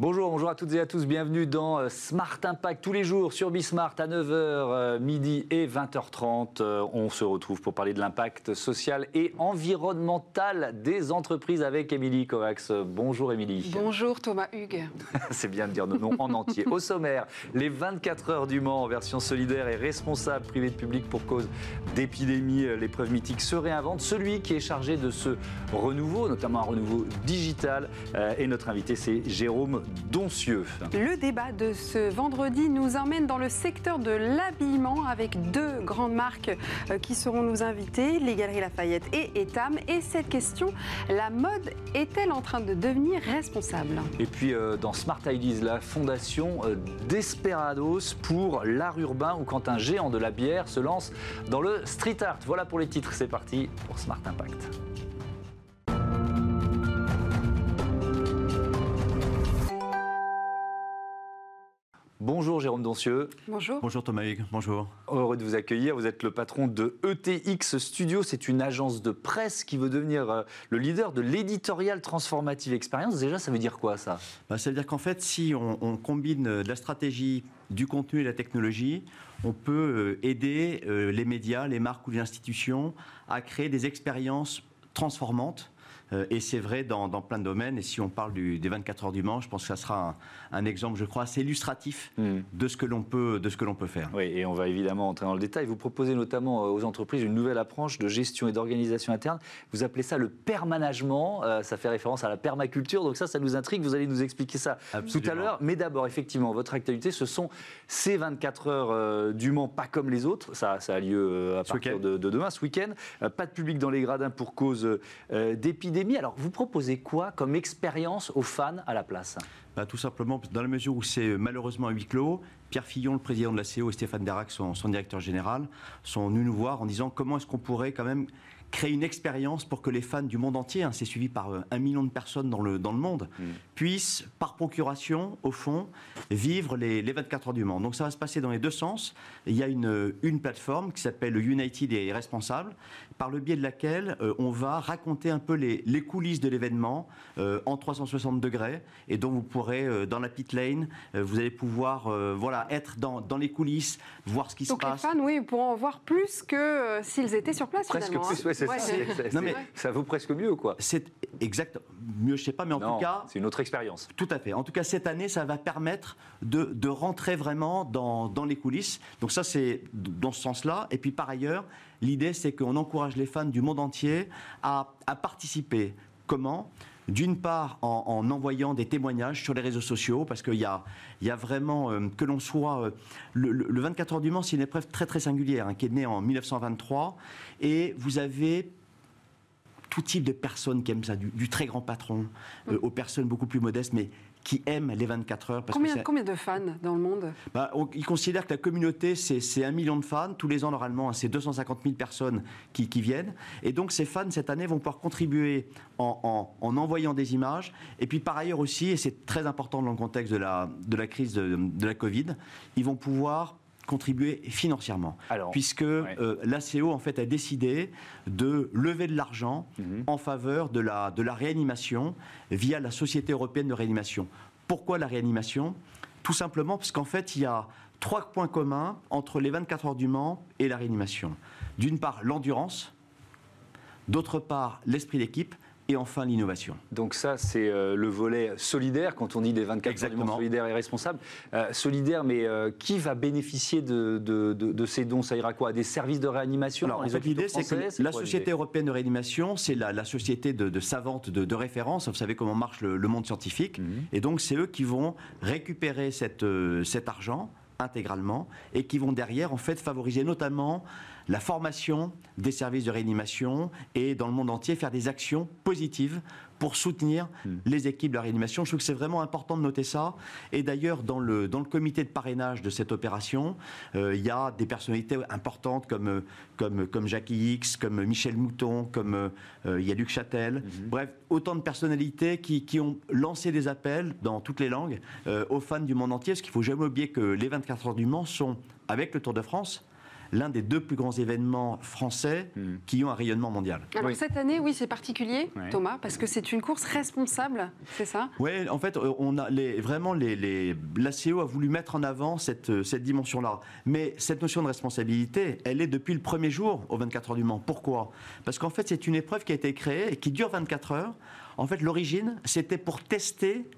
Bonjour, bonjour à toutes et à tous. Bienvenue dans euh, Smart Impact tous les jours sur Bismart à 9h, euh, midi et 20h30. Euh, on se retrouve pour parler de l'impact social et environnemental des entreprises avec Émilie Coax. Bonjour Émilie. Bonjour Thomas Hugues. C'est bien de dire nos noms en entier. Au sommaire, les 24 heures du Mans en version solidaire et responsable privé de public pour cause d'épidémie. L'épreuve mythique se réinvente. Celui qui est chargé de ce renouveau, notamment un renouveau digital, et notre invité c'est Jérôme Doncieux. Le débat de ce vendredi nous emmène dans le secteur de l'habillement avec deux grandes marques euh, qui seront nos invités, les Galeries Lafayette et Etam. Et cette question, la mode est-elle en train de devenir responsable? Et puis euh, dans Smart Ideas, la fondation euh, Desperados pour l'art urbain ou quand un géant de la bière se lance dans le street art. Voilà pour les titres, c'est parti pour Smart Impact. Bonjour Jérôme Doncieux. Bonjour. Bonjour Thomas Hugues. Bonjour. Heureux de vous accueillir. Vous êtes le patron de ETX Studio. C'est une agence de presse qui veut devenir euh, le leader de l'éditorial transformative expérience. Déjà, ça veut dire quoi ça? Bah, Ça veut dire qu'en fait, si on, combine euh, de la stratégie, du contenu et la technologie, on peut euh, aider les médias, les marques ou les institutions à créer des expériences transformantes et c'est vrai dans, plein de domaines. Et si on parle des 24 heures du Mans, je pense que ça sera un, exemple, je crois, assez illustratif hmm. de ce que l'on peut, de ce que l'on peut faire. Oui, et on va évidemment entrer dans le détail. Vous proposez notamment euh, aux entreprises une nouvelle approche de gestion et d'organisation interne. Vous appelez ça le permanagement. Euh, ça fait référence à la permaculture. Donc ça, ça nous intrigue. Vous allez nous expliquer ça tout à l'heure. Mais d'abord, effectivement, votre actualité, ce sont ces 24 heures du Mans, pas comme les autres. Ça, ça a lieu à partir de, de, demain, ce week-end. pas de public dans les gradins pour cause d'épidémie alors, vous proposez quoi comme expérience aux fans à la place bah, Tout simplement, dans la mesure où c'est malheureusement à huis clos, Pierre Fillon, le président de la CO, et Stéphane Derac, son, son directeur général, sont venus nous voir en disant comment est-ce qu'on pourrait quand même créer une expérience pour que les fans du monde entier, hein, c'est suivi par euh, un million de personnes dans le, dans le monde, mm. puissent, par procuration, au fond, vivre les, les 24 heures du Mans. Donc ça va se passer dans les deux sens. Il y a une, une plateforme qui s'appelle United et Responsable, par le biais de laquelle euh, on va raconter un peu les, les coulisses de l'événement euh, en 360 degrés, et donc vous pourrez, dans la pit lane, vous allez pouvoir voilà, être dans, dans les coulisses, voir ce qui se passe. Donc les fans, oui, pourront en voir plus que s'ils étaient sur place, Presque finalement. Plus, hein ça vaut presque mieux, quoi. C'est exact. Mieux, je sais pas, mais en tout cas. C'est une autre expérience. Tout à fait. En tout cas, cette année, ça va permettre de, de rentrer vraiment dans, dans, les coulisses. Donc, ça, c'est dans ce sens-là. Et puis, par ailleurs, l'idée, c'est qu'on encourage les fans du monde entier à, à participer. Comment? D'une part, en, envoyant des témoignages sur les réseaux sociaux, parce qu'il y a, vraiment, euh, que l'on soit. Euh, le, 24 heures du Mans, c'est une épreuve très très singulière, hein, qui est née en 1923, et vous avez tout type de personnes qui aiment ça, du, très grand patron euh, aux personnes beaucoup plus modestes, mais qui aiment les 24 heures. Parce combien, combien de fans dans le monde? Bah, Ils considèrent que la communauté, c'est un million de fans. Tous les ans, normalement, c'est 250 000 personnes qui, qui, viennent. Et donc, ces fans, cette année, vont pouvoir contribuer en, en, envoyant des images. Et puis, par ailleurs aussi, et c'est très important dans le contexte de la, de la crise de, de la Covid, ils vont pouvoir contribuer financièrement. puisque euh, l'ACO, en fait, a décidé de lever de l'argent mhm. en faveur de la, de la réanimation via la Société européenne de réanimation. Pourquoi la réanimation? Tout simplement parce qu'en fait, il y a trois points communs entre les 24 heures du Mans et la réanimation. D'une part, l'endurance, d'autre part, l'esprit d'équipe, et enfin l'innovation. Donc ça, c'est euh, le volet solidaire, quand on dit des 24 Exactement. heures solidaire et responsable. Euh, solidaire, mais euh, qui va bénéficier de, de, ces dons? Ça ira quoi? Des services de réanimation Alors, en fait, l'idée, c'est que la Société européenne de réanimation, c'est la, société de, savante de, référence. Vous savez comment marche le, monde scientifique. Mhm. Et donc, c'est eux qui vont récupérer cette, cet argent intégralement et qui vont derrière en fait favoriser notamment la formation des services de réanimation et dans le monde entier faire des actions positives pour soutenir hmm. les équipes de la réanimation. Je trouve que c'est vraiment important de noter ça. Et d'ailleurs, dans le, dans le comité de parrainage de cette opération, euh, il y a des personnalités importantes comme, comme, comme Jackie X, comme Michel Mouton, comme euh, il y a Luc Châtel. Hmm. Bref, autant de personnalités qui, qui, ont lancé des appels dans toutes les langues euh, aux fans du monde entier. Parce qu'il ne faut jamais oublier que les 24 heures du Mans sont, avec le Tour de France, l'un des deux plus grands événements français Hmm. qui ont un rayonnement mondial. Alors Oui. cette année, oui, c'est particulier, Ouais. Thomas, parce que c'est une course responsable, c'est ça? Oui, en fait, euh, on a les, vraiment les, les, l'ACO a voulu mettre en avant cette, euh, cette dimension-là. Mais cette notion de responsabilité, elle est depuis le premier jour au 24 heures du Mans. Pourquoi? Parce qu'en fait, c'est une épreuve qui a été créée et qui dure 24 heures. En fait, l'origine, c'était pour tester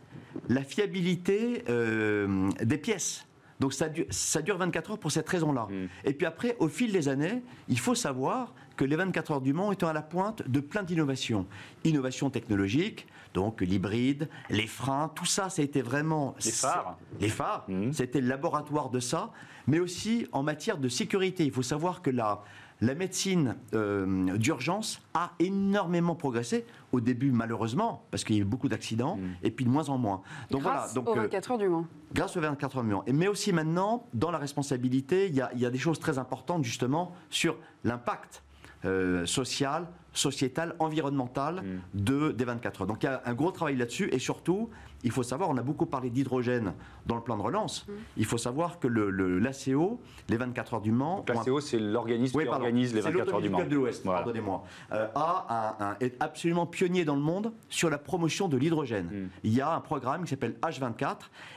la fiabilité euh, des pièces. Donc ça, dure- ça dure 24 heures pour cette raison-là. Mm. Et puis après, au fil des années, il faut savoir que les 24 heures du Mans étant à la pointe de plein d'innovations. Innovations technologiques, donc l'hybride, les freins, tout ça, ça a été vraiment... Les phares. Les phares, Mhm. c'était le laboratoire de ça, mais aussi en matière de sécurité. Il faut savoir que la, la médecine euh, d'urgence a énormément progressé. Au début, malheureusement, parce qu'il y a eu beaucoup d'accidents, Mhm. et puis de moins en moins. Donc Grâce voilà, donc, aux euh, 24 heures du Mans. grâce aux 24 heures millions. Et- Mais aussi maintenant, dans la responsabilité, il y a, il y a des choses très importantes justement sur l'impact euh, social, sociétal, environnemental de, des 24 heures. Donc il y a un gros travail là-dessus et surtout, il faut savoir, on a beaucoup parlé d'hydrogène dans le plan de relance, il faut savoir que le, le- l'ACO, les 24 heures du Mans... Donc, la ont un- CO, c'est l'organisme oui, qui organise les C'est 24 heures du Mans. De l'Ouest, Voilà. pardonnez-moi, euh, a un- un- est absolument pionnier dans le monde sur la promotion de l'hydrogène. Mm. Il y a un programme qui s'appelle H24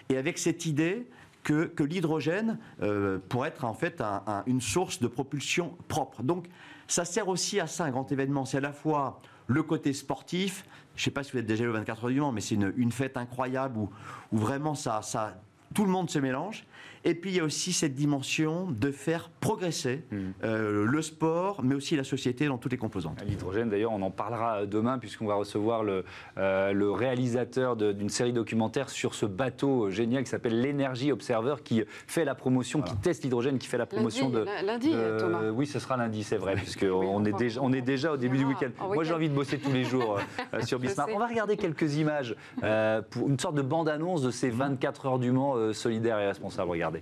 et avec cette idée que, que l'hydrogène euh, pourrait être en fait un- un- une source de propulsion propre. Donc ça sert aussi à ça un grand événement. C'est à la fois le côté sportif. Je ne sais pas si vous êtes déjà au 24 heures du Mans, mais c'est une, fête incroyable où, vraiment tout le monde se mélange. Et puis il y a aussi cette dimension de faire progresser Mm. euh, le sport, mais aussi la société dans toutes les composantes. L'hydrogène, d'ailleurs, on en parlera demain, puisqu'on va recevoir le, euh, le réalisateur d'une série documentaire sur ce bateau génial qui s'appelle l'Energy Observer, qui fait la promotion, qui teste l'hydrogène, qui fait la promotion Lundi, de. lundi, de- Thomas. Oui, ce sera lundi, c'est vrai, puisqu'on on est, déjà, on est déjà au début du Ah, week-end. en Moi, j'ai envie de bosser tous les jours euh, sur Bismarck. On va regarder quelques images euh, pour une sorte de bande-annonce de ces 24 heures du Mans euh, solidaires et responsables. Regardez.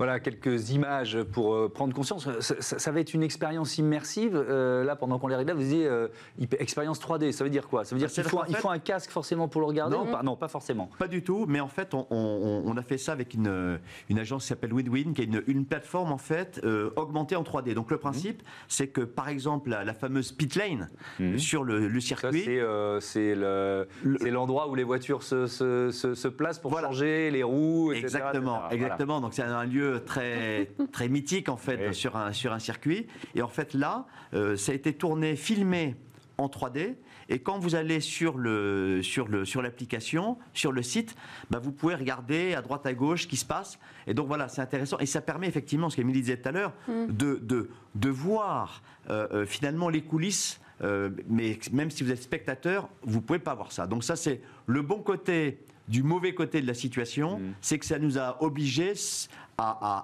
Voilà quelques images pour euh, prendre conscience. Ça, ça- ça va être une expérience immersive. Euh, là, pendant qu'on les regarde, vous disiez euh, expérience 3D. Ça veut dire quoi? Ça veut dire Bah, qu'il faut, un- il fait- faut un casque forcément pour le regarder? Non. ou pas Non, pas forcément. Pas du tout, mais en fait, on, on- on a fait ça avec une, une agence qui s'appelle Win-Win, qui est une, une plateforme en fait euh, augmentée en 3D. Donc le principe, c'est que par exemple la, la fameuse pit lane Mhm. sur le, circuit, c'est euh, c'est le- Le- c'est l'endroit où les voitures se, se- se- se placent pour Voilà. changer les roues, etc., Exactement, etc. Voilà. exactement. Donc c'est un lieu très très mythique en fait Oui. sur un sur un circuit. Et en fait là, euh, ça a été tourné, filmé en 3D. Et quand vous allez sur le sur le sur l'application, sur le site, bah, vous pouvez regarder à droite à gauche ce qui se passe. Et donc voilà, c'est intéressant. Et ça permet effectivement, ce qu'Emilie disait tout à l'heure, de, de de voir euh, euh, finalement les coulisses. euh, mais même si vous êtes spectateur, vous pouvez pas voir ça. Donc ça, c'est le bon côté du mauvais côté de la situation, Mm. c'est que ça nous a obligés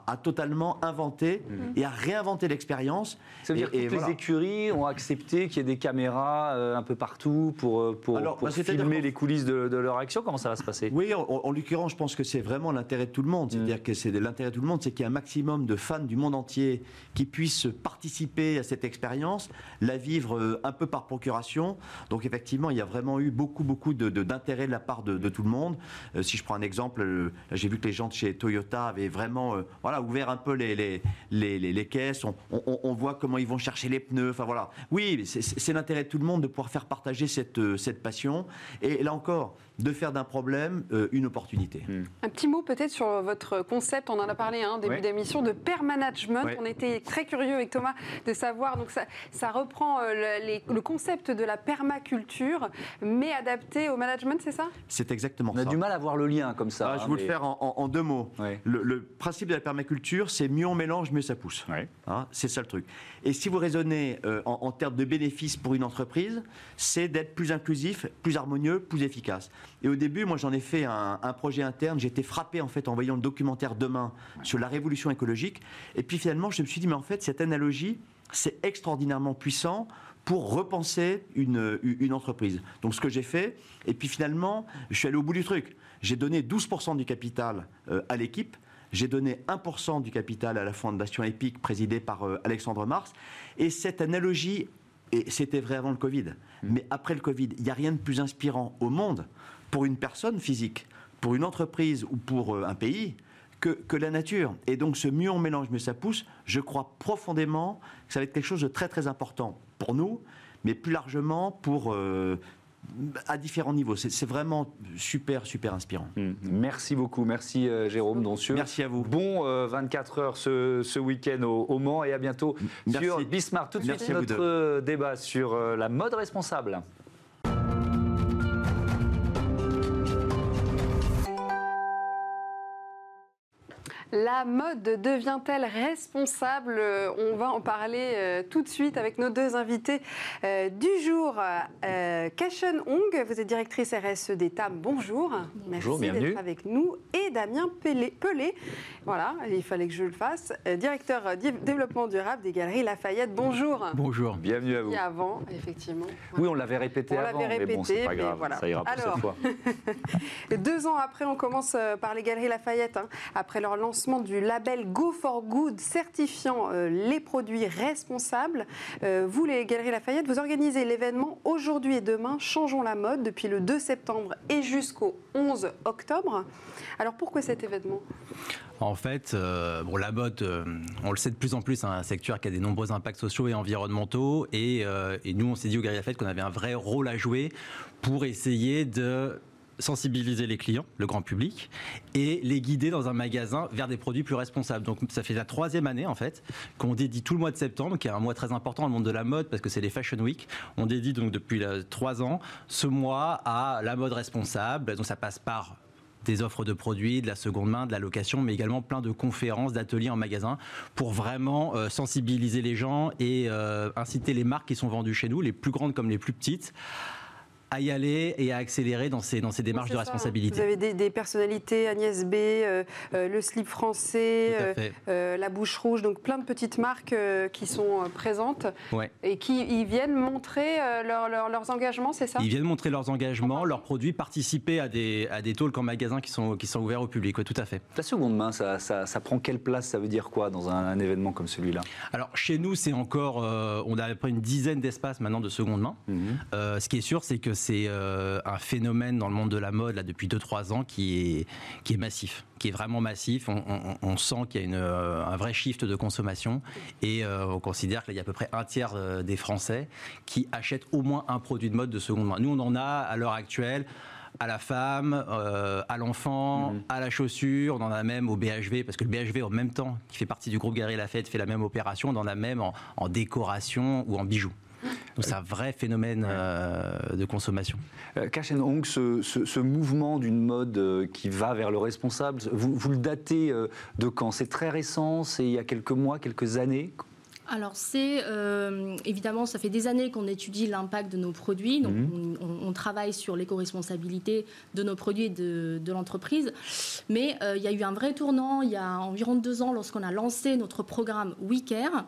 à, totalement inventer et à réinventer l'expérience. Ça veut dire que Et- et toutes les écuries ont accepté qu'il y ait des caméras euh, un peu partout pour, euh, pour, Alors, pour bah, filmer les coulisses de, de leur action. Comment ça va se passer? Oui, en, en l'occurrence, je pense que c'est vraiment l'intérêt de tout le monde. C'est-à-dire que c'est l'intérêt de tout le monde, c'est qu'il y ait un maximum de fans du monde entier qui puissent participer à cette expérience, la vivre euh, un peu par procuration. Donc effectivement, il y a vraiment eu beaucoup, beaucoup de- de- d'intérêt de, la part de, tout le monde. Euh, si je prends un exemple, euh, j'ai vu que les gens de chez Toyota avaient vraiment euh, voilà, ouvert un peu les, les, les, caisses. On, on- on voit comment ils vont chercher les pneus. Enfin voilà. Oui, c'est l'intérêt de tout le monde de pouvoir faire partager cette, euh, cette passion. Et là encore, de faire d'un problème euh, une opportunité. Un petit mot peut-être sur votre concept, on en a parlé hein, début Ouais. d'émission, de permanagement. Ouais. On était très curieux avec Thomas de savoir, donc ça, ça reprend euh, le, les- le concept de la permaculture, mais adapté au management, c'est ça? C'est exactement On a ça. du mal à voir le lien comme ça. Ah, je hein, vais vous mais- le faire en, en- en deux mots. Ouais. Le, le principe de la permaculture, c'est mieux on mélange, mieux ça pousse. Ouais. Hein, c'est ça le truc. Et si vous raisonnez euh, en, en termes de bénéfices pour une entreprise, c'est d'être plus inclusif, plus harmonieux, plus efficace. Et au début, moi, j'en ai fait un, un projet interne. Été frappé en fait en voyant le documentaire Demain sur la révolution écologique. Et puis finalement, je me suis dit, mais en fait, cette analogie, c'est extraordinairement puissant pour repenser une, une entreprise. Donc ce que j'ai fait, et puis finalement, je suis allé au bout du truc. J'ai donné 12% du capital euh, à l'équipe. J'ai donné 1% du capital à la fondation EPIC présidée par euh, Alexandre Mars. Et cette analogie, et c'était vrai avant le Covid, mais après le Covid, il n'y a rien de plus inspirant au monde pour une personne physique, pour une entreprise ou pour euh, un pays que, que la nature. Et donc ce mieux on mélange, mieux ça pousse, je crois profondément que ça va être quelque chose de très très important pour nous, mais plus largement pour... euh, à différents niveaux. C'est vraiment super, super inspirant. Mm. Merci beaucoup, merci euh, Jérôme Doncieux. Merci à vous. Bon euh, 24 heures ce, ce week-end au, au Mans et à bientôt Merci. sur Bismarck. Tout de suite, notre deux. débat sur la mode responsable. La mode devient-elle responsable? On va en parler euh, tout de suite avec nos deux invités euh, du jour. Euh, Kashen Hong, vous êtes directrice RSE d'État. Bonjour. Bonjour, Merci bienvenue. d'être avec nous. Et Damien Pelé, voilà, il fallait que je le fasse, euh, directeur euh, di- développement durable des Galeries Lafayette. Bonjour. Bonjour. Bienvenue à vous. Et avant, effectivement. Oui, on l'avait répété On avant, l'avait mais bon, c'est répété, pas mais grave, voilà. ça ira pour Alors, cette fois. Deux ans après, on commence euh, par les Galeries Lafayette, hein, après leur lancement du label Go for Good certifiant euh, les produits responsables. Euh, vous, les Galeries Lafayette, vous organisez l'événement aujourd'hui et demain Changeons la mode depuis le 2 septembre et jusqu'au 11 octobre. Alors pourquoi cet événement? En fait, euh, la mode, euh, on le sait de plus en plus, c'est un secteur qui a des nombreux impacts sociaux et environnementaux. Et, nous, on s'est dit au Galerie Lafayette qu'on avait un vrai rôle à jouer pour essayer de sensibiliser les clients, le grand public, et les guider dans un magasin vers des produits plus responsables. Donc ça fait la troisième année en fait qu'on dédie tout le mois de septembre, qui est un mois très important dans le monde de la mode parce que c'est les Fashion Week. On dédie donc depuis trois ans ce mois à la mode responsable. Donc ça passe par des offres de produits, de la seconde main, de la location, mais également plein de conférences, d'ateliers en magasin pour vraiment euh, sensibiliser les gens et euh, inciter les marques qui sont vendues chez nous, les plus grandes comme les plus petites, à y aller et à accélérer dans ces, dans ces démarches de ça, hein. responsabilité. Vous avez des, des personnalités, Agnès B, euh, euh, le slip français, euh, euh, la bouche rouge, donc plein de petites marques euh, qui sont présentes Ouais. et qui ils viennent montrer euh, leur- leur- leurs engagements, c'est ça? Ils viennent montrer leurs engagements, leurs produits, participer à des, à des talks en magasin qui sont, qui sont ouverts au public. Ouais, tout à fait. La seconde main, ça, ça, ça prend quelle place? Ça veut dire quoi dans un, un événement comme celui-là? Alors chez nous, c'est encore, euh, on a à peu près une dizaine d'espaces maintenant de seconde main. Euh, ce qui est sûr, c'est que c'est euh, un phénomène dans le monde de la mode là, depuis 2-3 ans qui est, qui est massif, qui est vraiment massif. On, on- on sent qu'il y a une, euh, un vrai shift de consommation et euh, on considère qu'il y a à peu près un tiers des Français qui achètent au moins un produit de mode de seconde main. Nous, on en a à l'heure actuelle à la femme, euh, à l'enfant, à la chaussure, on en a même au BHV, parce que le BHV en même temps, qui fait partie du groupe Galerie Lafayette, fait la même opération, on en a même en, en décoration ou en bijoux. Donc c'est un vrai phénomène euh, de consommation. Euh, Kashen Hong, ce, ce- ce mouvement d'une mode euh, qui va vers le responsable, vous, vous le datez de quand? C'est très récent, c'est il y a quelques mois, quelques années? Alors c'est euh, évidemment, ça fait des années qu'on étudie l'impact de nos produits, donc Mhm. on, on travaille sur l'éco-responsabilité de nos produits et de, de l'entreprise. Mais euh, il y a eu un vrai tournant il y a environ deux ans lorsqu'on a lancé notre programme WeCare.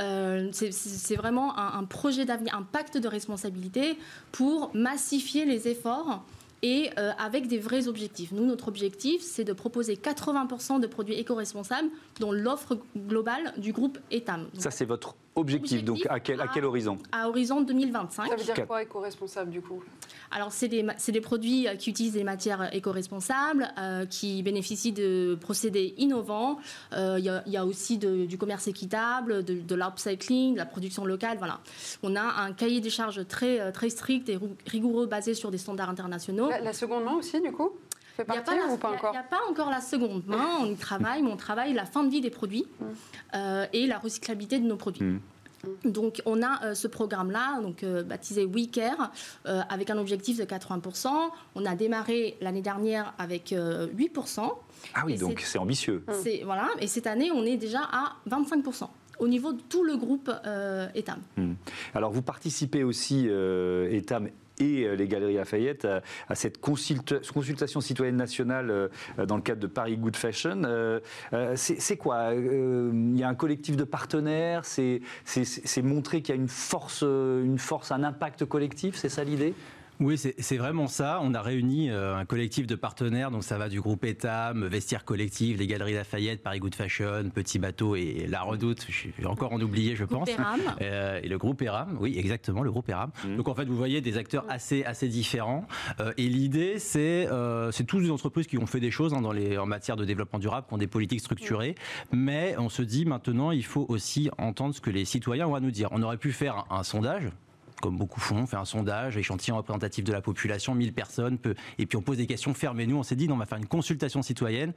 Euh, c'est- vraiment un, un projet d'avenir, un pacte de responsabilité pour massifier les efforts et euh, avec des vrais objectifs. Nous, notre objectif, c'est de proposer 80% de produits éco-responsables dans l'offre globale du groupe ETAM. Ça, c'est votre Objectif, donc à quel, à à- quel horizon à horizon 2025. Ça veut dire quoi éco-responsable du coup? Alors, c'est des, des produits euh, qui utilisent des matières éco-responsables, euh, qui bénéficient de procédés innovants. Euh, Il y, a- il y a aussi de- du commerce équitable, de, de l'upcycling, de la production locale. Voilà. On a un cahier des charges très, euh, très strict et rigoureux basé sur des standards internationaux. la, la seconde main aussi du coup? Fait Il n'y a, pas ou encore il y a pas encore la seconde main, on y travaille, mais on travaille la fin de vie des produits euh, et la recyclabilité de nos produits. Mm. Donc on a euh, ce programme-là, donc euh, baptisé WeCare, euh, avec un objectif de 80%. On a démarré l'année dernière avec euh, 8%. Ah oui, donc c'est- ambitieux. C'est voilà, et cette année on est déjà à 25% au niveau de tout le groupe euh, Etam. Alors vous participez aussi, euh, Etam et euh, les Galeries Lafayette, à, cette consulta- consultation citoyenne nationale euh, dans le cadre de Paris Good Fashion. Euh, c'est quoi Il y a un collectif de partenaires, c'est montrer qu'il y a une force, une force, un impact collectif, c'est ça l'idée? Oui, c'est vraiment ça. On a réuni euh, un collectif de partenaires, donc ça va du groupe Etam, Vestiaire Collectif, les Galeries Lafayette, Paris Good Fashion, Petit Bateau et La Redoute. Je vais encore en oublier, je Groupe pense. Eram. Euh, et le groupe ERAM, oui, exactement, le groupe ERAM. Donc en fait, vous voyez des acteurs assez, assez différents. Euh, et l'idée, c'est euh, c'est tous des entreprises qui ont fait des choses hein, dans les, en matière de développement durable, qui ont des politiques structurées. Mais on se dit maintenant, il faut aussi entendre ce que les citoyens ont à nous dire. On aurait pu faire un, un sondage. Comme beaucoup font, on fait un sondage, échantillon représentatif de la population, 1000 personnes, peu- et puis on pose des questions fermes. Et nous, on s'est dit, on va faire une consultation citoyenne.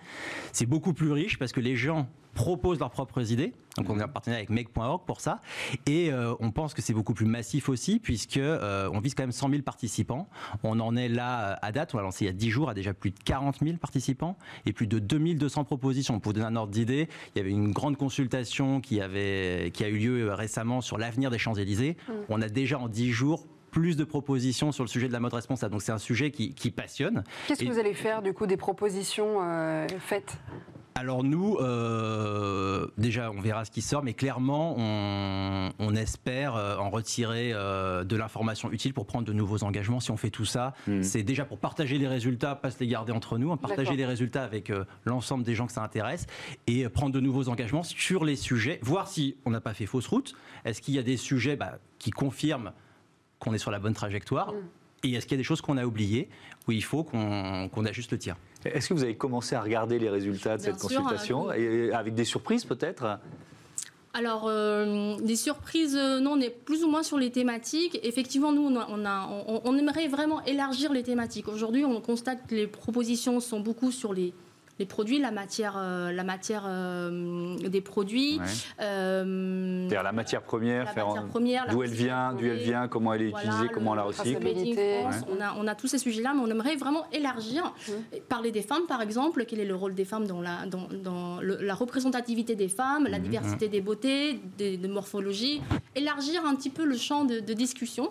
C'est beaucoup plus riche parce que les gens proposent leurs propres idées. Donc on est en partenariat avec make.org pour ça. Et euh, on pense que c'est beaucoup plus massif aussi puisque euh, on vise quand même 100 000 participants. On en est là euh, à date, on l'a lancé il y a 10 jours à déjà plus de 40 000 participants et plus de 2200 propositions. Pour vous donner un ordre d'idée, il y avait une grande consultation qui, avait, qui a eu lieu euh, récemment sur l'avenir des Champs-Élysées. On a déjà en 10 jours plus de propositions sur le sujet de la mode responsable. Donc c'est un sujet qui, qui passionne. Qu'est-ce que vous allez faire du coup des propositions euh, faites? Alors nous, euh, déjà, on verra ce qui sort, mais clairement, on, on espère euh, en retirer euh, de l'information utile pour prendre de nouveaux engagements. Si on fait tout ça, Mhm. c'est déjà pour partager les résultats, pas se les garder entre nous, hein, partager les résultats avec euh, l'ensemble des gens que ça intéresse et euh, prendre de nouveaux engagements sur les sujets, voir si on n'a pas fait fausse route. Est-ce qu'il y a des sujets bah, qui confirment qu'on est sur la bonne trajectoire et est-ce qu'il y a des choses qu'on a oubliées où il faut qu'on qu'on ajuste le tir? Est-ce que vous avez commencé à regarder les résultats de Bien cette sûr, consultation euh, et avec des surprises peut-être Alors, euh, des surprises, euh, non, on est plus ou moins sur les thématiques. Effectivement, nous, on, a- on, a- on- on aimerait vraiment élargir les thématiques. Aujourd'hui, on constate que les propositions sont beaucoup sur les, les produits, la matière, euh, la matière euh, des produits. Ouais. euh, C'est-à-dire la matière première, la faire matière en- première, d'où elle vient, d'où elle vient, comment elle est Voilà, utilisée, comment on la le- recycle. On, a, on a tous ces sujets-là, mais on aimerait vraiment élargir, parler des femmes par exemple, quel est le rôle des femmes dans la, dans, dans le- la représentativité des femmes, Mhm. la diversité des beautés, des, de morphologie, élargir un petit peu le champ de, de discussion.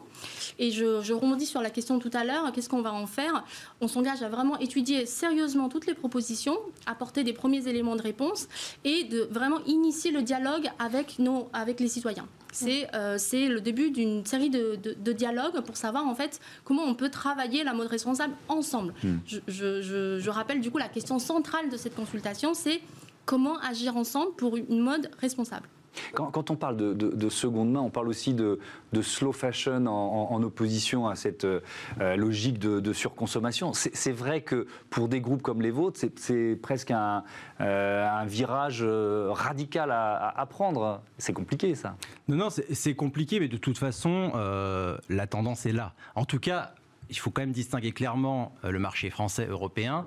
Et je, je rebondis sur la question tout à l'heure, qu'est-ce qu'on va en faire? On s'engage à vraiment étudier sérieusement toutes les propositions, apporter des premiers éléments de réponse et de vraiment initier le dialogue avec, nos, avec les citoyens. C'est euh, c'est le début d'une série de, de, de dialogues pour savoir en fait comment on peut travailler la mode responsable ensemble. Je, je- je- je rappelle du coup la question centrale de cette consultation, c'est comment agir ensemble pour une mode responsable. Quand, on parle de, de- de seconde main, on parle aussi de, slow fashion en, opposition à cette euh, euh, logique de, surconsommation. C'est vrai que pour des groupes comme les vôtres, c'est- presque un, euh, virage radical à, prendre. C'est compliqué ça. Non, non, c'est compliqué, mais de toute façon, la tendance est là. En tout cas, il faut quand même distinguer clairement euh, le marché français, européen,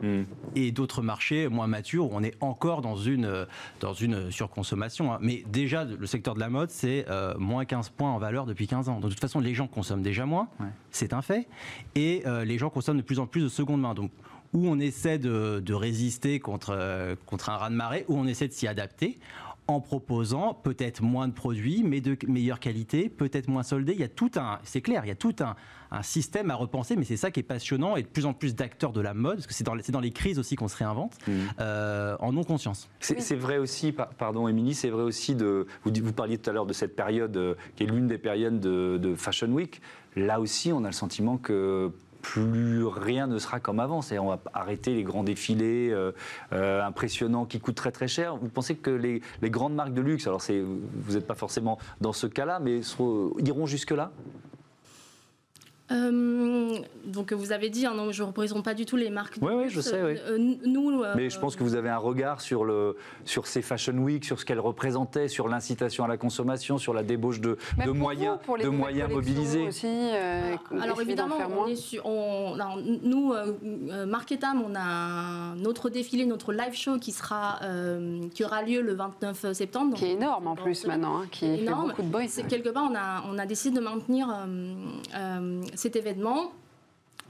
et d'autres marchés moins matures où on est encore dans une, euh, dans une surconsommation. hein. Mais déjà, le secteur de la mode, c'est euh, moins 15 points en valeur depuis 15 ans. De toute façon, les gens consomment déjà moins, Ouais. c'est un fait, et euh, les gens consomment de plus en plus de seconde main. Donc, où on essaie de, de résister contre, euh, contre un raz-de-marée, où on essaie de s'y adapter en proposant peut-être moins de produits, mais de meilleure qualité, peut-être moins soldés. Il y a tout un, c'est clair, il y a tout un, un système à repenser, mais c'est ça qui est passionnant et de plus en plus d'acteurs de la mode, parce que c'est dans, les- c'est dans les crises aussi qu'on se réinvente, euh, en non conscience. C'est c'est vrai aussi, par- pardon Émilie, c'est vrai aussi de. Vous, parliez tout à l'heure de cette période euh, qui est l'une des périodes de, de Fashion Week. Là aussi, on a le sentiment que plus rien ne sera comme avant. C'est on va arrêter les grands défilés euh, euh, impressionnants qui coûtent très très cher. Vous pensez que les, les grandes marques de luxe, alors c'est, vous n'êtes pas forcément dans ce cas-là, mais seront- iront jusque là Euh, donc vous avez dit, hein, non, je ne représente pas du tout les marques. Oui, oui, je sais, oui. Euh, nous, euh, Mais je pense que vous avez un regard sur, le, sur ces Fashion Week, sur ce qu'elles représentaient, sur l'incitation à la consommation, sur la débauche de, Même de pour moyens, vous, pour les de moyens mobilisés. Aussi, euh, Alors évidemment, faire on moins. est sur- on- alors, nous, Marketam, on a notre défilé, notre live show qui, sera, euh, qui aura lieu le 29 septembre. qui est énorme en plus maintenant, hein, qui fait énorme. beaucoup de. C'est quelque part, on a, on a décidé de maintenir euh, euh, cet événement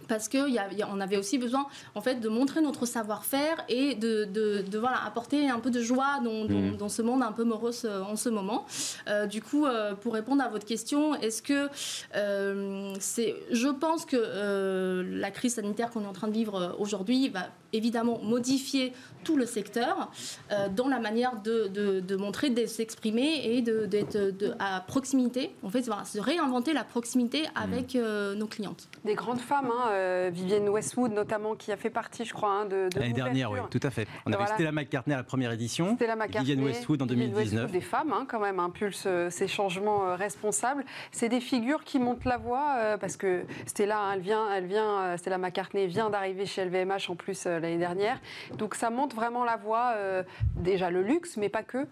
parce qu'on avait aussi besoin en fait, de montrer notre savoir-faire et de, de- de, voilà, apporter un peu de joie dans, dans- dans ce monde un peu morose euh, en ce moment. Euh, du coup, euh, pour répondre à votre question, est-ce que euh, c'est, je pense que la crise sanitaire qu'on est en train de vivre aujourd'hui va évidemment modifier tout le secteur euh, dans la manière de, de- de montrer, de s'exprimer et d'être de, à proximité. En fait, voilà, se réinventer la proximité avec euh, nos clientes. Des grandes femmes, hein, euh, Vivienne Westwood notamment, qui a fait partie, je crois, hein, de, de L'année dernière, oui, tout à fait. On avait Voilà. Stella McCartney à la première édition, Stella McCartney, Vivienne Westwood en Vivienne 2019. Westwood, des femmes, hein, quand même, impulsent euh, ces changements euh, responsables. C'est des figures qui montent la voie, euh, parce que Stella, hein, elle vient, elle vient, euh, Stella McCartney vient d'arriver chez LVMH en plus euh, l'année dernière. Donc ça monte vraiment la voie, euh, déjà le luxe, mais pas que,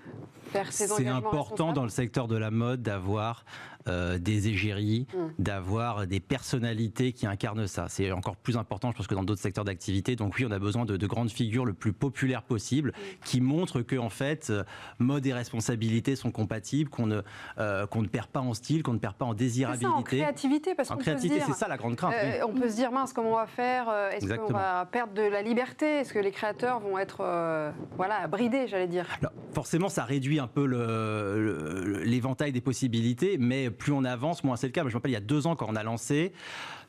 C'est important dans le secteur de la mode d'avoir euh, des égéries, Mm. d'avoir des personnalités qui incarnent ça. C'est encore plus important, je pense, que dans d'autres secteurs d'activité. Donc oui, on a besoin de, de grandes figures le plus populaires possible, qui montrent que en fait, euh, mode et responsabilité sont compatibles, qu'on ne, euh, qu'on ne perd pas en style, qu'on ne perd pas en ça, en désirabilité. créativité, parce En qu'on créativité, c'est ça la grande crainte. oui. On peut se dire, mince, comment on va faire Est-ce qu'on va perdre de la liberté? Est-ce que les créateurs vont être voilà, bridés, j'allais dire? Alors, forcément, ça réduit un peu l'éventail des possibilités, mais plus on avance, moins c'est le cas. Je me rappelle, il y a deux ans, quand on a lancé,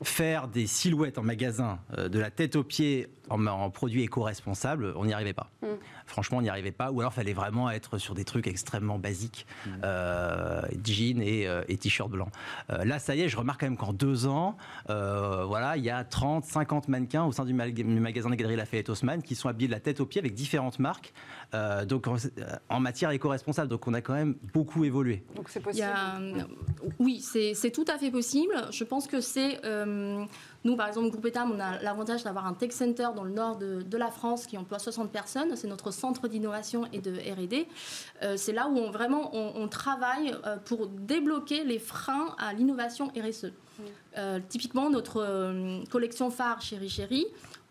faire des silhouettes en magasin, euh, de la tête aux pieds, en, en produits éco-responsables, on n'y arrivait pas. Mm. Franchement, on n'y arrivait pas. Ou alors, il fallait vraiment être sur des trucs extrêmement basiques, euh, jeans et, euh, et t-shirt blanc. Euh, là, ça y est, je remarque quand même qu'en deux ans, euh, voilà, il y a 30, 50 mannequins au sein du, mag- du magasin des Galeries Lafayette Haussmann qui sont habillés de la tête aux pieds avec différentes marques, euh, donc en, en matière éco-responsable. Donc, on a quand même beaucoup évolué. Donc c'est Il y possible. a, euh, oui, c'est c'est tout à fait possible. Je pense que c'est. euh, nous, par exemple, Groupe Etam, on a l'avantage d'avoir un tech center dans le nord de, de la France qui emploie 60 personnes. C'est notre centre d'innovation et de RD. Euh, c'est là où on, vraiment on, on travaille euh, pour débloquer les freins à l'innovation RSE. Euh, typiquement, notre euh, collection phare Chéri Chéri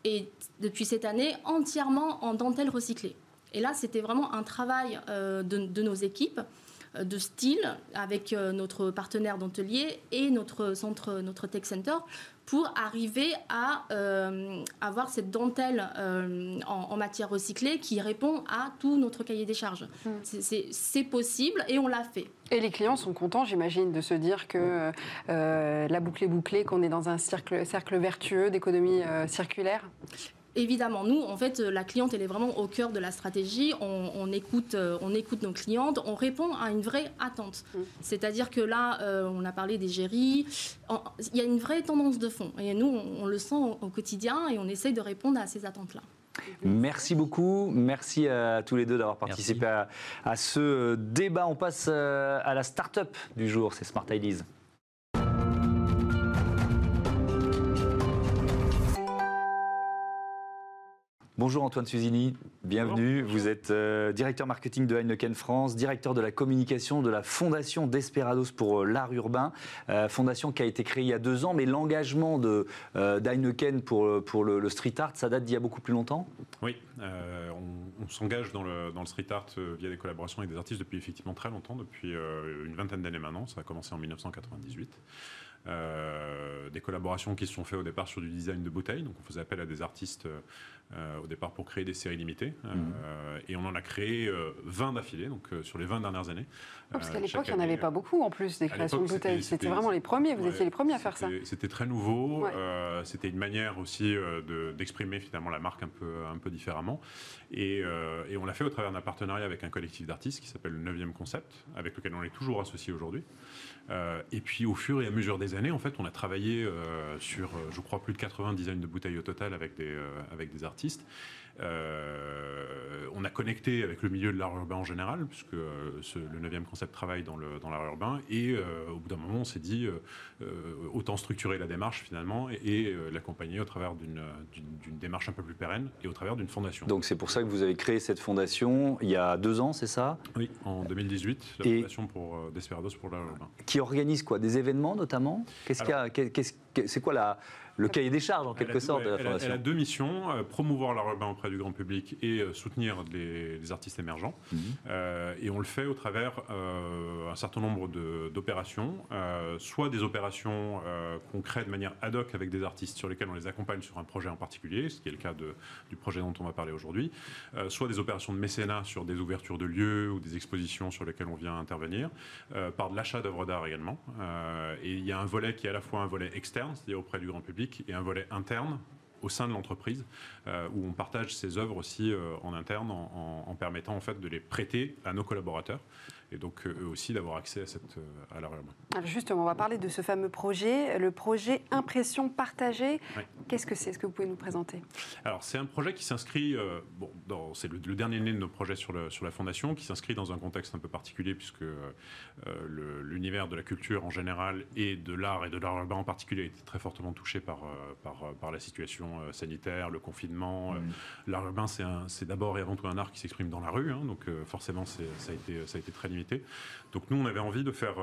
est depuis cette année entièrement en dentelle recyclée. Et là, c'était vraiment un travail euh, de, de nos équipes euh, de style avec euh, notre partenaire dentelier et notre centre, notre tech center pour arriver à euh, avoir cette dentelle euh, en, en matière recyclée qui répond à tout notre cahier des charges. Mm. C'est- possible et on l'a fait. Et les clients sont contents, j'imagine, de se dire que euh, la boucle est bouclée, qu'on est dans un cercle, cercle vertueux d'économie euh, circulaire? Évidemment, nous, en fait, euh, la cliente, elle est vraiment au cœur de la stratégie. On, on écoute, euh, on écoute nos clientes, on répond à une vraie attente. Mm. C'est-à-dire que là, euh, on a parlé des géris. Il y a une vraie tendance de fond. Et nous, on, on le sent au, au quotidien et on essaye de répondre à ces attentes-là. Merci beaucoup. Merci à tous les deux d'avoir participé à, à ce débat. On passe à la start-up du jour, c'est Smart Ideas. Bonjour Antoine Suzini, bienvenue. Vous êtes euh, directeur marketing de Heineken France, directeur de la communication de la fondation Desperados pour euh, l'art urbain, euh, fondation qui a été créée il y a deux ans, mais l'engagement de euh, d'Heineken pour, pour le, le street art, ça date d'il y a beaucoup plus longtemps? Oui, on, on s'engage dans le, dans le street art via des collaborations avec des artistes depuis effectivement très longtemps, depuis une vingtaine d'années maintenant. Ça a commencé en 1998. Euh, des collaborations qui se sont faites au départ sur du design de bouteilles. Donc on faisait appel à des artistes au départ pour créer des séries limitées. Euh, Et on en a créé euh, 20 d'affilée, donc euh, sur les 20 dernières années. parce qu'à Euh, l'époque, il n'y en avait pas beaucoup en plus des créations de bouteilles. c'était- vraiment les premiers, vous Ouais, étiez les premiers à faire ça. c'était- très nouveau. Ouais. euh, c'était une manière aussi euh, de- d'exprimer finalement la marque un peu, un peu différemment. Et, euh, et on l'a fait au travers d'un partenariat avec un collectif d'artistes qui s'appelle le 9e Concept, avec lequel on est toujours associé aujourd'hui. Euh, et puis au fur et à mesure des années, en fait, on a travaillé euh, sur, euh, je crois, plus de 80 designs de bouteilles au total avec des, euh, avec des artistes. Euh, on a connecté avec le milieu de l'art urbain en général, puisque euh, ce- le 9e concept travaille dans l'art urbain. Et euh, au bout d'un moment, on s'est dit, autant structurer la démarche finalement et, et, l'accompagner au travers d'une démarche un peu plus pérenne et au travers d'une fondation. Donc c'est pour ça que vous avez créé cette fondation il y a deux ans, c'est ça? Oui, en 2018, la Et- fondation pour Desperados pour l'art urbain. Qui organise quoi? Des événements notamment? Qu'est-ce qu'il y a? C'est quoi la, le cahier des charges en quelque sorte de la elle a- fondation Elle a deux missions euh, promouvoir l'art urbain auprès du grand public et euh, soutenir les, les artistes émergents. Mhm. Euh, et on le fait au travers un certain nombre de- d'opérations, soit des opérations qu'on crée de manière ad hoc avec des artistes sur lesquels on les accompagne sur un projet en particulier, ce qui est le cas de- du projet dont on va parler aujourd'hui, soit des opérations de mécénat sur des ouvertures de lieux ou des expositions sur lesquelles on vient intervenir, par de l'achat d'œuvres d'art également. Et il y a un volet qui est à la fois un volet externe, c'est-à-dire auprès du grand public, et un volet interne au sein de l'entreprise, euh, où on partage ces œuvres aussi euh, en interne, en, en- en permettant en fait de les prêter à nos collaborateurs, et donc euh, eux aussi d'avoir accès à, cette, à l'art urbain. Alors justement, on va parler de ce fameux projet, le projet Impression partagée. Oui. Qu'est-ce que c'est? Est-ce que vous pouvez nous présenter? Alors, c'est un projet qui s'inscrit, euh, bon, dans- c'est le, le dernier né de nos projets sur, le- sur la Fondation, qui s'inscrit dans un contexte un peu particulier, puisque euh, le- l'univers de la culture en général et de l'art et de l'art urbain en particulier a été très fortement touché par, par, par la situation euh, sanitaire, le confinement. Euh, L'art urbain, c'est un- c'est d'abord et avant tout un art qui s'exprime dans la rue, hein, donc euh, forcément, c'est- ça a, été, ça a été très limité. Donc nous, on avait envie de faire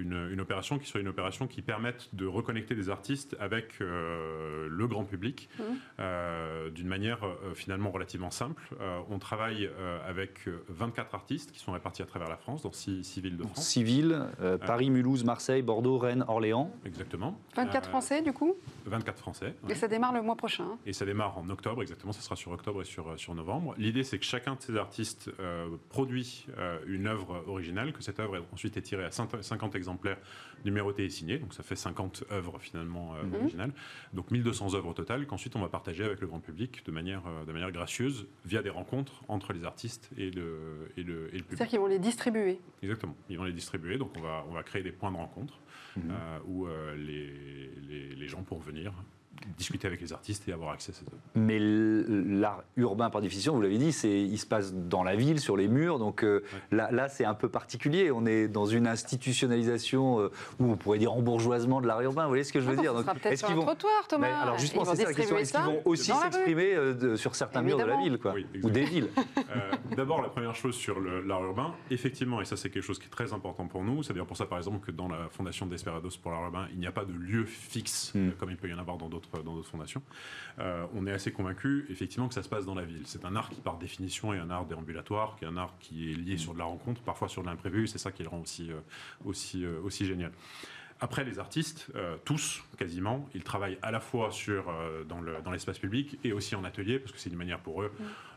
une, une opération qui soit une opération qui permette de reconnecter des artistes avec euh, le grand public euh, d'une manière euh, finalement relativement simple. Euh, on travaille euh, avec euh, 24 artistes qui sont répartis à travers la France, dans 6, villes de France. Civil, euh, Paris, Mulhouse, Marseille, Bordeaux, Rennes, Orléans. Exactement. 24 Euh, Français du coup? 24 Français. Et ça démarre le mois prochain. hein. Et ça démarre en octobre, exactement, ça sera sur octobre et sur, euh, sur novembre. L'idée, c'est que chacun de ces artistes euh, produit euh, une œuvre originale, que cette œuvre ensuite est tirée à 50 exemplaires numérotés et signés, donc ça fait 50 œuvres finalement euh, Mhm. originales, donc 1200 œuvres au total, qu'ensuite on va partager avec le grand public de manière, euh, de manière gracieuse, via des rencontres entre les artistes et le, et le, et le public. C'est-à-dire qu'ils vont les distribuer. Exactement, ils vont les distribuer, donc on va, on va créer des points de rencontre Mhm. euh, où euh, les, les, les gens pourront venir discuter avec les artistes et avoir accès à ces œuvres. Mais l'art urbain, par définition, vous l'avez dit, c'est, il se passe dans la ville, sur les murs. Donc euh, là, là c'est un peu particulier. On est dans une institutionnalisation, euh, ou on pourrait dire embourgeoisement de l'art urbain. Vous voyez ce que je veux Attends, dire Donc, est-ce qu'ils vont- trottoir, Thomas. Mais alors justement, c'est ça la question. Est-ce qu'ils vont aussi s'exprimer euh, de- sur certains murs de la ville, quoi, Oui, ou des villes Euh, D'abord, la première chose sur le- l'art urbain, effectivement, et ça c'est quelque chose qui est très important pour nous, c'est d'ailleurs pour ça par exemple que dans la fondation Desperados pour l'art urbain, il n'y a pas de lieu fixe, Mm. euh, comme il peut y en avoir dans d'autres dans d'autres fondations. Euh, on est assez convaincu effectivement que ça se passe dans la ville. C'est un art qui par définition est un art déambulatoire, qui est un art qui est lié sur de la rencontre, parfois sur de l'imprévu, c'est ça qui le rend aussi, euh, aussi, euh, aussi génial. Après, les artistes, euh, tous quasiment, ils travaillent à la fois sur, euh, dans le- dans l'espace public et aussi en atelier, parce que c'est une manière pour eux,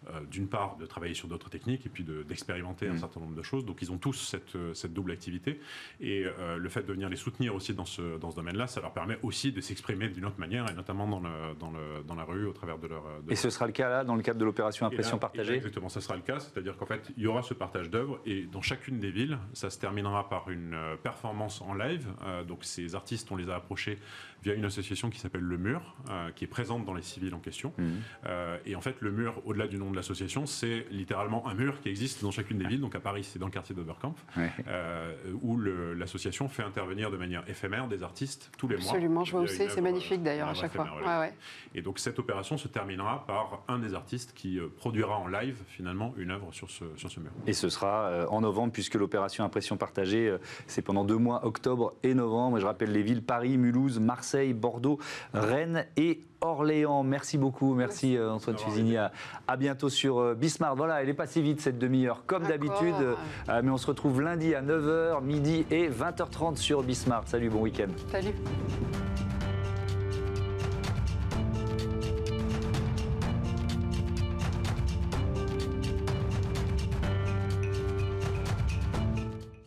euh, d'une part, de travailler sur d'autres techniques et puis de- d'expérimenter un certain nombre de choses. Donc, ils ont tous cette, euh, cette double activité. Et euh, le fait de venir les soutenir aussi dans ce, dans ce domaine-là, ça leur permet aussi de s'exprimer d'une autre manière, et notamment dans, le, dans, le, dans la rue, au travers de leur. de Et ce sera le cas là, dans le cadre de l'opération là- Impression là, partagée Exactement, ça sera le cas. C'est-à-dire qu'en fait, il y aura ce partage d'œuvres et dans chacune des villes, ça se terminera par une performance en live. Euh, donc ces artistes, on les a approchés via une association qui s'appelle Le Mur, euh, qui est présente dans les civils en question. Mhm. Euh, et en fait, le mur, au-delà du nom de l'association, c'est littéralement un mur qui existe dans chacune des villes. Donc à Paris, c'est dans le quartier d'Oberkampf, Ouais. euh, où l'association fait intervenir de manière éphémère des artistes tous les mois. Absolument, je vois où c'est. C'est magnifique d'ailleurs à chaque fois. Ouais. Et donc cette opération se terminera par un des artistes qui produira en live finalement une œuvre sur ce, sur ce mur. Et ce sera euh, en novembre, puisque l'opération Impression partagée, euh, c'est pendant deux mois, octobre et novembre. Et je rappelle les villes Paris, Mulhouse, Marseille, Bordeaux, Rennes et Orléans. Merci beaucoup. Merci euh, Antoine Fusini. À, à bientôt sur euh, Bismarck. Voilà, elle est passée vite cette demi-heure, comme d'habitude. Euh, mais on se retrouve lundi à 9h, midi et 20h30 sur Bismarck. Salut, bon week-end. Salut.